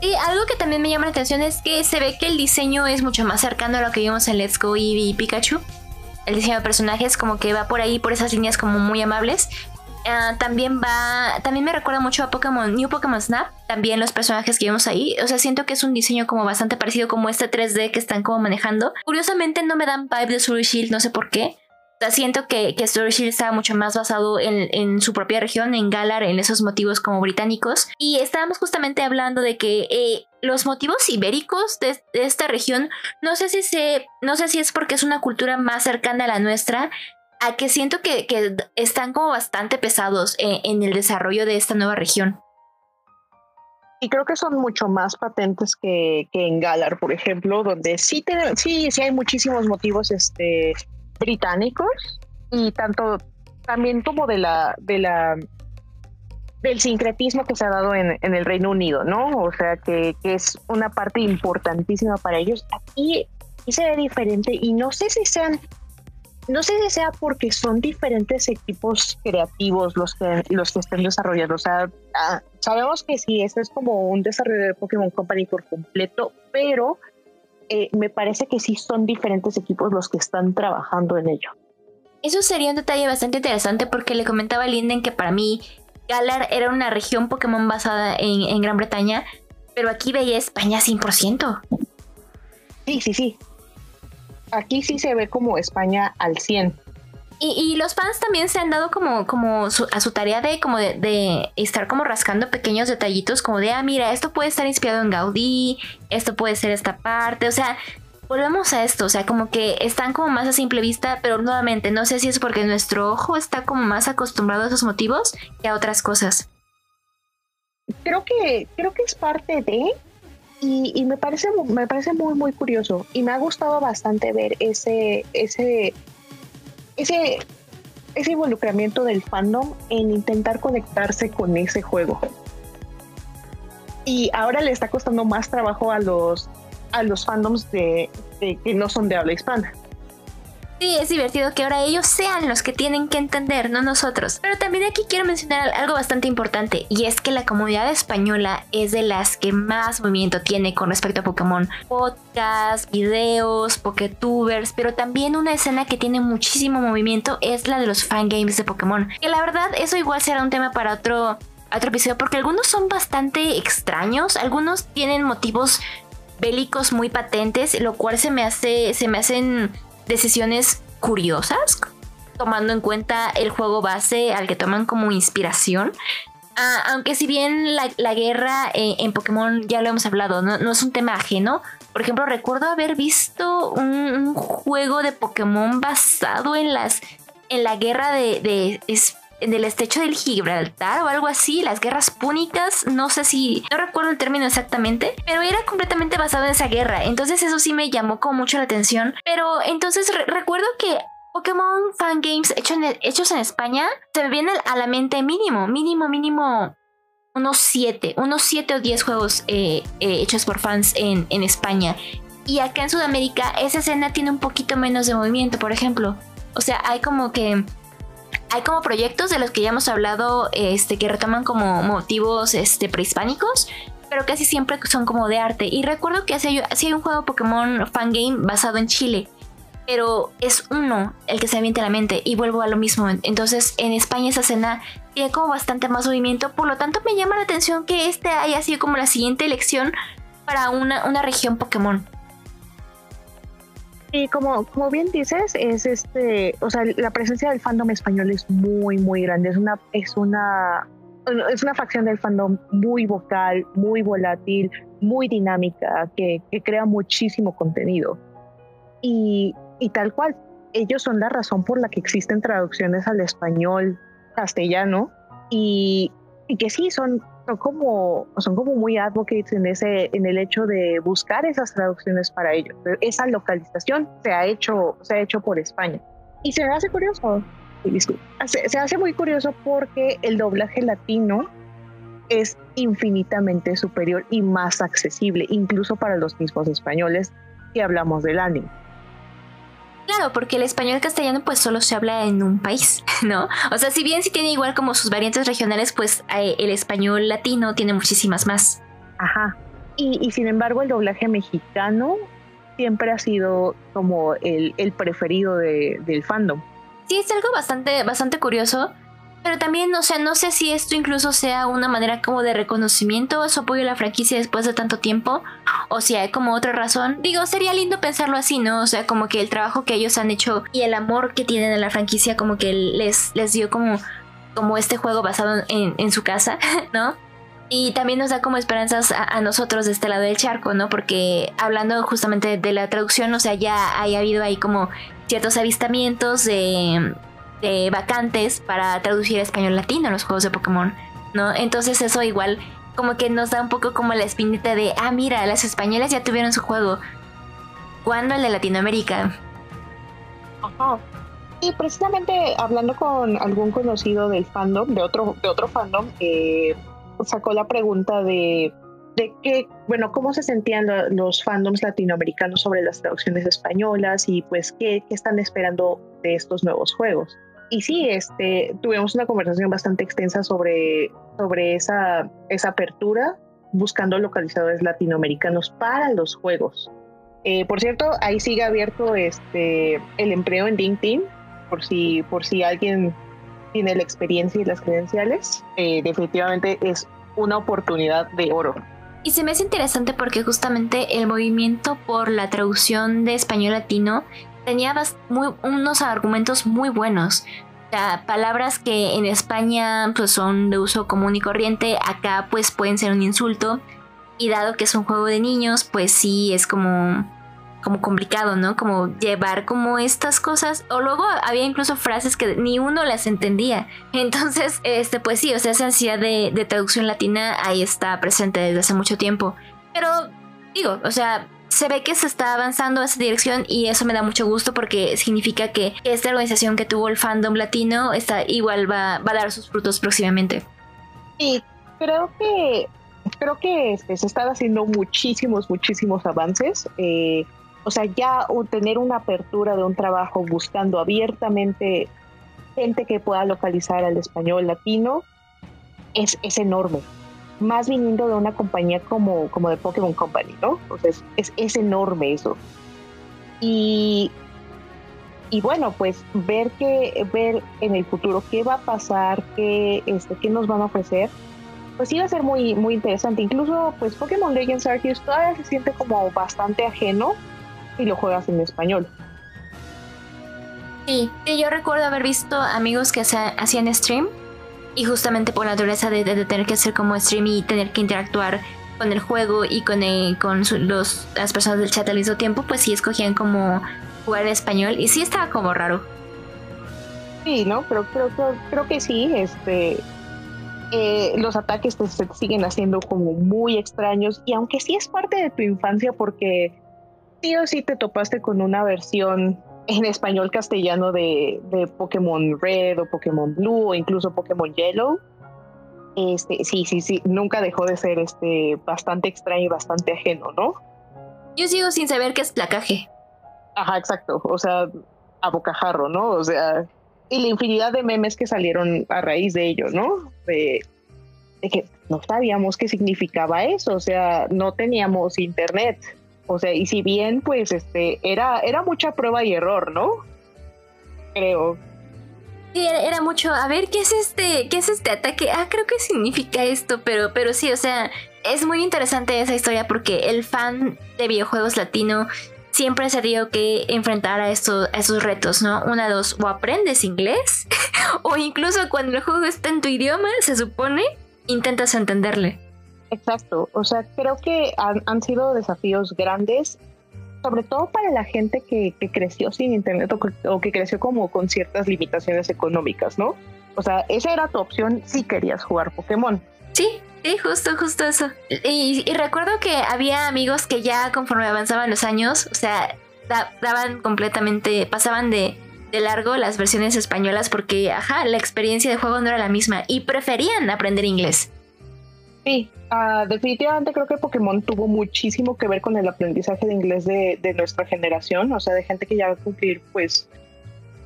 S1: Y algo que también me llama la atención es que se ve que el diseño es mucho más cercano a lo que vimos en Let's Go Eevee y Pikachu. El diseño de personajes como que va por ahí, por esas líneas como muy amables. Ah, también va, también me recuerda mucho a Pokémon, New Pokémon Snap, también los personajes que vemos ahí, o sea, siento que es un diseño como bastante parecido como este 3D que están como manejando. Curiosamente no me dan vibe de Sword Shield, no sé por qué. Siento que, que Sword Shield estaba mucho más basado en, en, su propia región, en Galar, en esos motivos como británicos. Y estábamos justamente hablando de que eh, los motivos ibéricos de, esta región, no sé si se, no sé si es porque es una cultura más cercana a la nuestra, a que siento que, están como bastante pesados en, el desarrollo de esta nueva región.
S2: Y creo que son mucho más patentes que, en Galar, por ejemplo, donde sí, sí, sí hay muchísimos motivos este, británicos y tanto también como de la, de la del sincretismo que se ha dado en, el Reino Unido, ¿no? O sea, que, es una parte importantísima para ellos. Aquí, se ve diferente y no sé si sean no sé si sea porque son diferentes equipos creativos los que, los que estén desarrollando. O sea, ah, sabemos que sí, esto es como un desarrollo de Pokémon Company por completo, pero eh, me parece que sí son diferentes equipos los que están trabajando en ello.
S1: Eso sería un detalle bastante interesante porque le comentaba a Linden que para mí Galar era una región Pokémon basada en, en Gran Bretaña, pero aquí veía España 100%.
S2: Sí, sí, sí aquí sí se ve como España al 100.
S1: Y, los fans también se han dado como, como a su tarea de como de, estar como rascando pequeños detallitos como de, ah, mira, esto puede estar inspirado en Gaudí, esto puede ser esta parte, o sea, volvemos a esto, o sea, como que están como más a simple vista, pero nuevamente, no sé si es porque nuestro ojo está como más acostumbrado a esos motivos que a otras cosas.
S2: Creo que, creo que es parte de, y, me parece me parece muy muy curioso y me ha gustado bastante ver ese ese ese ese involucramiento del fandom en intentar conectarse con ese juego. Y ahora le está costando más trabajo a los a los fandoms de que no son de habla hispana
S1: Sí, es divertido que ahora ellos sean los que tienen que entender, no nosotros. Pero también aquí quiero mencionar algo bastante importante, y es que la comunidad española es de las que más movimiento tiene con respecto a Pokémon. Podcasts, videos, Poketubers, pero también una escena que tiene muchísimo movimiento es la de los fangames de Pokémon. Que la verdad, eso igual será un tema para otro, otro episodio, porque algunos son bastante extraños, algunos tienen motivos bélicos muy patentes, lo cual se me hace, se me hacen decisiones curiosas, tomando en cuenta el juego base al que toman como inspiración. Ah, aunque si bien la, guerra eh, en Pokémon ya lo hemos hablado, no, es un tema ajeno. Por ejemplo, recuerdo haber visto un, juego de Pokémon basado en las en la guerra de, en el estrecho del Gibraltar o algo así, las guerras púnicas, no sé si, no recuerdo el término exactamente, pero era completamente basado en esa guerra, entonces eso sí me llamó como mucho la atención, pero entonces recuerdo que Pokémon fangames hechos en España se me vienen a la mente mínimo, mínimo, mínimo unos 7, unos 7 o 10 juegos eh, eh, hechos por fans en, en España. Y acá en Sudamérica esa escena tiene un poquito menos de movimiento, por ejemplo. O sea, hay como que hay como proyectos de los que ya hemos hablado este, que retoman como motivos este, prehispánicos, pero casi siempre son como de arte. Y recuerdo que hace, hay un juego Pokémon Fangame basado en Chile, pero es uno el que se avienta la mente y vuelvo a lo mismo. Entonces en España esa escena tiene como bastante más movimiento, por lo tanto me llama la atención que este haya sido como la siguiente elección para una, una región Pokémon.
S2: Y como, como bien dices, es este, o sea, la presencia del fandom español es muy, muy grande. Es una, es una, es una facción del fandom muy vocal, muy volátil, muy dinámica, que, que crea muchísimo contenido. Y, y tal cual, ellos son la razón por la que existen traducciones al español castellano y, y que sí, son, son como, son como muy advocates en, ese, en el hecho de buscar esas traducciones para ellos. Esa localización se ha hecho, se ha hecho por España. Y se me hace curioso, se, se hace muy curioso porque el doblaje latino es infinitamente superior y más accesible, incluso para los mismos españoles que hablamos del anime.
S1: Claro, porque el español castellano pues solo se habla en un país, ¿no? O sea, si bien sí tiene igual como sus variantes regionales, pues eh, el español latino tiene muchísimas más.
S2: Ajá. Y, sin embargo el doblaje mexicano siempre ha sido como el, preferido del fandom.
S1: Sí, es algo bastante, bastante curioso pero también, o sea, no sé si esto incluso sea una manera como de reconocimiento a su apoyo a la franquicia después de tanto tiempo, o si hay como otra razón. Digo, sería lindo pensarlo así, ¿no? O sea, como que el trabajo que ellos han hecho y el amor que tienen a la franquicia como que les, les dio como, como este juego basado en, en su casa, ¿no? Y también nos da como esperanzas a, nosotros de este lado del charco, ¿no? Porque hablando justamente de la traducción, o sea, ya haya habido ahí como ciertos avistamientos de, de vacantes para traducir a español latino los juegos de Pokémon, ¿no? Entonces eso igual como que nos da un poco como la espinita de, ah, mira, las españolas ya tuvieron su juego. ¿Cuándo el de Latinoamérica?
S2: Ajá. Y precisamente hablando con algún conocido del fandom, de otro, de otro fandom, eh, sacó la pregunta de, de qué, bueno, cómo se sentían los fandoms latinoamericanos sobre las traducciones españolas y pues qué, qué están esperando de estos nuevos juegos y sí, este, tuvimos una conversación bastante extensa sobre, sobre esa, esa apertura buscando localizadores latinoamericanos para los juegos. Eh, por cierto, ahí sigue abierto este, el empleo en LinkedIn, por si, por si alguien tiene la experiencia y las credenciales. Eh, definitivamente es una oportunidad de oro.
S1: Y se me hace interesante porque justamente el movimiento por la traducción de español latino tenía unos argumentos muy buenos. O sea, palabras que en España pues, son de uso común y corriente, acá pues pueden ser un insulto. Y dado que es un juego de niños, pues sí es como, como complicado, ¿no? Como llevar como estas cosas. O luego había incluso frases que ni uno las entendía. Entonces, este, pues sí, o sea, esa ansiedad de traducción latina ahí está presente desde hace mucho tiempo. Pero digo, o sea, se ve que se está avanzando en esa dirección y eso me da mucho gusto porque significa que esta organización que tuvo el fandom latino está igual va, a dar sus frutos próximamente.
S2: Sí, creo que creo que este, se están haciendo muchísimos, muchísimos avances. Eh, o sea, ya tener una apertura de un trabajo buscando abiertamente gente que pueda localizar al español latino es, es enorme más viniendo de una compañía como, como de Pokémon Company, ¿no? Entonces es, es enorme eso. Y, y bueno, pues ver que ver en el futuro qué va a pasar, qué, este, qué nos van a ofrecer, pues sí va a ser muy, muy interesante. Incluso pues Pokémon Legends Arceus todavía se siente como bastante ajeno si lo juegas en español.
S1: Sí, yo recuerdo haber visto amigos que hacían stream y justamente por la naturaleza de, tener que hacer como stream y tener que interactuar con el juego y con, con los, las personas del chat al mismo tiempo, pues sí escogían como jugar en español y sí estaba como raro.
S2: Sí, ¿no? Pero creo, creo, creo que sí, este, eh, los ataques se siguen haciendo como muy extraños y aunque sí es parte de tu infancia porque sí o sí te topaste con una versión en español castellano de, de Pokémon Red o Pokémon Blue o incluso Pokémon Yellow, este, sí, sí, sí, nunca dejó de ser este, bastante extraño y bastante ajeno, ¿no?
S1: Yo sigo sin saber qué es placaje.
S2: Ajá, exacto, o sea, a bocajarro, ¿no? O sea, y la infinidad de memes que salieron a raíz de ello, ¿no? De, que no sabíamos qué significaba eso, o sea, no teníamos internet, o sea, y si bien, pues, este, era, era mucha prueba y error, ¿no? Creo.
S1: Sí, era, mucho, a ver, ¿qué es este, qué es este ataque? Ah, creo que significa esto, pero, pero sí, o sea, es muy interesante esa historia porque el fan de videojuegos latino siempre se dio que enfrentar a, a esos retos, ¿no? Una, dos, o aprendes inglés, o incluso cuando el juego está en tu idioma, se supone, intentas entenderle.
S2: Exacto, o sea, creo que han, sido desafíos grandes, sobre todo para la gente que, creció sin internet o que, creció como con ciertas limitaciones económicas, ¿no? O sea, esa era tu opción si querías jugar Pokémon.
S1: Sí, Sí, justo, justo eso. Y, recuerdo que había amigos que ya conforme avanzaban los años, o sea, daban completamente, pasaban de, largo las versiones españolas porque, ajá, la experiencia de juego no era la misma y preferían aprender inglés.
S2: Sí, ah, definitivamente creo que Pokémon tuvo muchísimo que ver con el aprendizaje de inglés de, nuestra generación, o sea, de gente que ya va a cumplir pues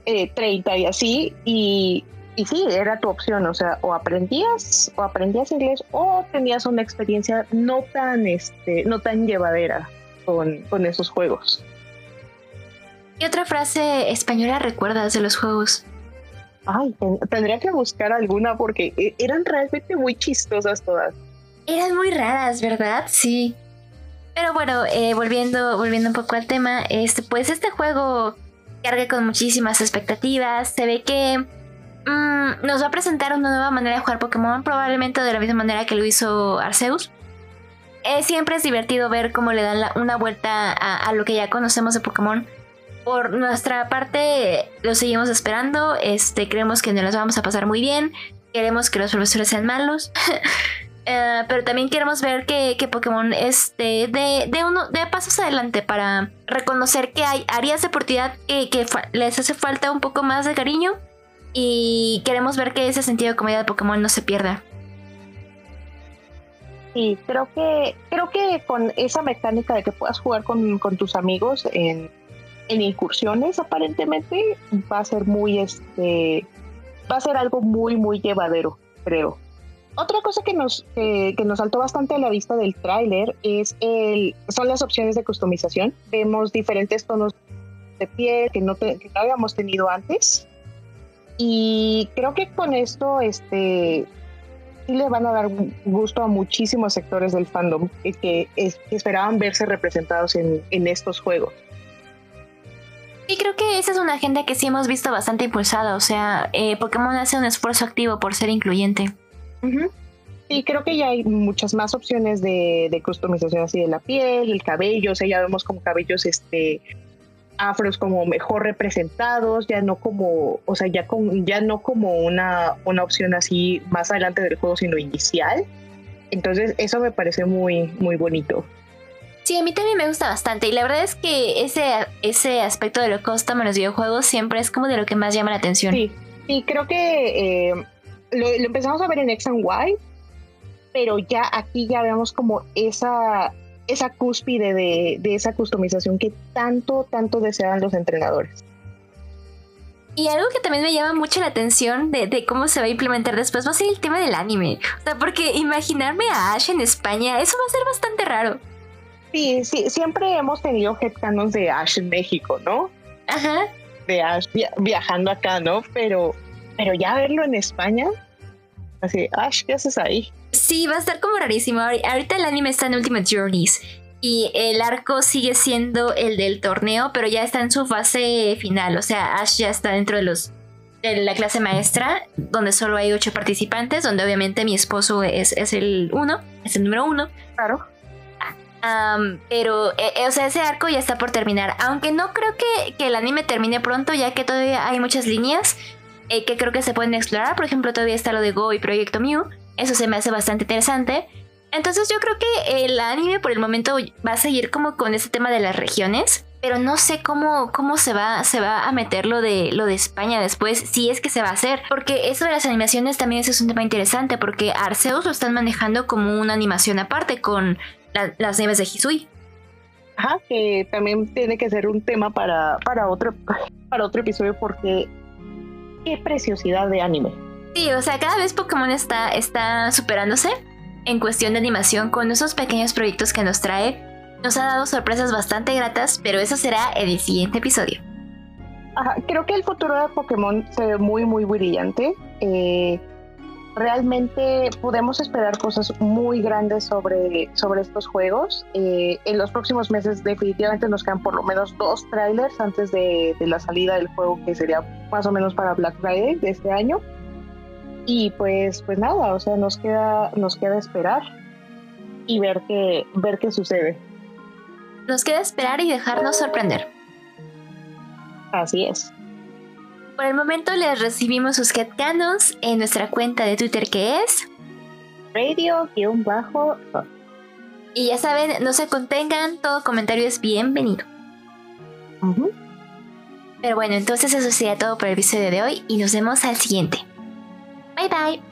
S2: 30 eh, y así, y y sí, era tu opción, o sea, o aprendías o aprendías inglés o tenías una experiencia no tan este no tan llevadera con, con esos juegos.
S1: ¿Qué otra frase española recuerdas de los juegos?
S2: Ay, tendría que buscar alguna porque e, eran realmente muy chistosas todas.
S1: Eran muy raras, ¿verdad? Sí. Pero bueno, eh, volviendo, volviendo un poco al tema, este, pues este juego carga con muchísimas expectativas. Se ve que Mm, nos va a presentar una nueva manera de jugar Pokémon, probablemente de la misma manera que lo hizo Arceus. Eh, siempre es divertido ver cómo le dan una vuelta a, lo que ya conocemos de Pokémon. Por nuestra parte, lo seguimos esperando. Este, creemos que nos las vamos a pasar muy bien. Queremos que los profesores sean malos. Eh, pero también queremos ver que, Pokémon este, de, de, uno, de pasos adelante para reconocer que hay áreas de oportunidad que, que les hace falta un poco más de cariño y queremos ver que ese sentido de comedia de Pokémon no se pierda.
S2: Sí, creo que, creo que con esa mecánica de que puedas jugar con, tus amigos en, incursiones, aparentemente, va a ser muy este va a ser algo muy, muy llevadero, creo. Otra cosa que nos, que nos saltó bastante a la vista del tráiler es el, son las opciones de customización. Vemos diferentes tonos de piel que no, que no habíamos tenido antes. Y creo que con esto, este, sí le van a dar gusto a muchísimos sectores del fandom que, esperaban verse representados en, estos juegos.
S1: Y creo que esa es una agenda que sí hemos visto bastante impulsada. O sea, eh, Pokémon hace un esfuerzo activo por ser incluyente.
S2: Sí, creo que ya hay muchas más opciones de, de, customización así de la piel, el cabello. O sea, ya vemos como cabellos este afros como mejor representados, ya no como, o sea, ya, con, ya no como una, una opción así más adelante del juego, sino inicial. Entonces eso me parece muy, muy bonito.
S1: Sí, a mí también me gusta bastante y la verdad es que ese, ese aspecto de lo custom en los videojuegos siempre es como de lo que más llama la atención.
S2: Sí, y creo que eh, lo, lo, empezamos a ver en X and Y, pero ya aquí ya vemos como esa, esa cúspide de, esa customización que tanto, tanto desean los entrenadores.
S1: Y algo que también me llama mucho la atención de, cómo se va a implementar después va a ser el tema del anime. O sea, porque imaginarme a Ash en España, eso va a ser bastante raro.
S2: Sí, sí, siempre hemos tenido headcanons de Ash en México, ¿no?
S1: Ajá.
S2: De Ash viajando acá, ¿no? Pero, pero ya verlo en España, así, Ash, ¿qué haces ahí?
S1: Sí, va a estar como rarísimo. Ahorita el anime está en Ultimate Journeys. Y el arco sigue siendo el del torneo, pero ya está en su fase final. O sea, Ash ya está dentro de los de la clase maestra, donde solo hay ocho participantes, donde obviamente mi esposo es, el uno, es el número uno.
S2: Claro.
S1: pero, eh, eh, o sea, ese arco ya está por terminar. Aunque no creo que, que, el anime termine pronto, ya que todavía hay muchas líneas. Eh, que creo que se pueden explorar. Por ejemplo, todavía está lo de Go y Proyecto Mew. Eso se me hace bastante interesante. Entonces yo creo que el anime por el momento va a seguir como con ese tema de las regiones. Pero no sé cómo, cómo se, va, se va a meter lo de, lo de España después, si es que se va a hacer. Porque eso de las animaciones también es un tema interesante, porque Arceus lo están manejando como una animación aparte con las nieves de Hisui.
S2: Ajá, que también tiene que ser un tema para, para, otro, para otro episodio porque qué preciosidad de anime.
S1: Sí, o sea, cada vez Pokémon está, está superándose en cuestión de animación con esos pequeños proyectos que nos trae. Nos ha dado sorpresas bastante gratas, pero eso será en el siguiente episodio.
S2: Ajá, creo que el futuro de Pokémon se ve muy, muy brillante. Eh, realmente podemos esperar cosas muy grandes sobre, sobre estos juegos. Eh, en los próximos meses definitivamente nos quedan por lo menos dos trailers antes de, de, la salida del juego que sería más o menos para Black Friday de este año. Y pues, pues nada, o sea, nos queda, nos queda esperar y ver qué, ver qué sucede.
S1: Nos queda esperar y dejarnos sorprender.
S2: Así es.
S1: Por el momento les recibimos sus headcanons en nuestra cuenta de Twitter que es
S2: radio-bajo.
S1: Y ya saben, no se contengan, todo comentario es bienvenido. Pero bueno, entonces eso sería todo por el episodio de hoy y nos vemos al siguiente. Bye bye.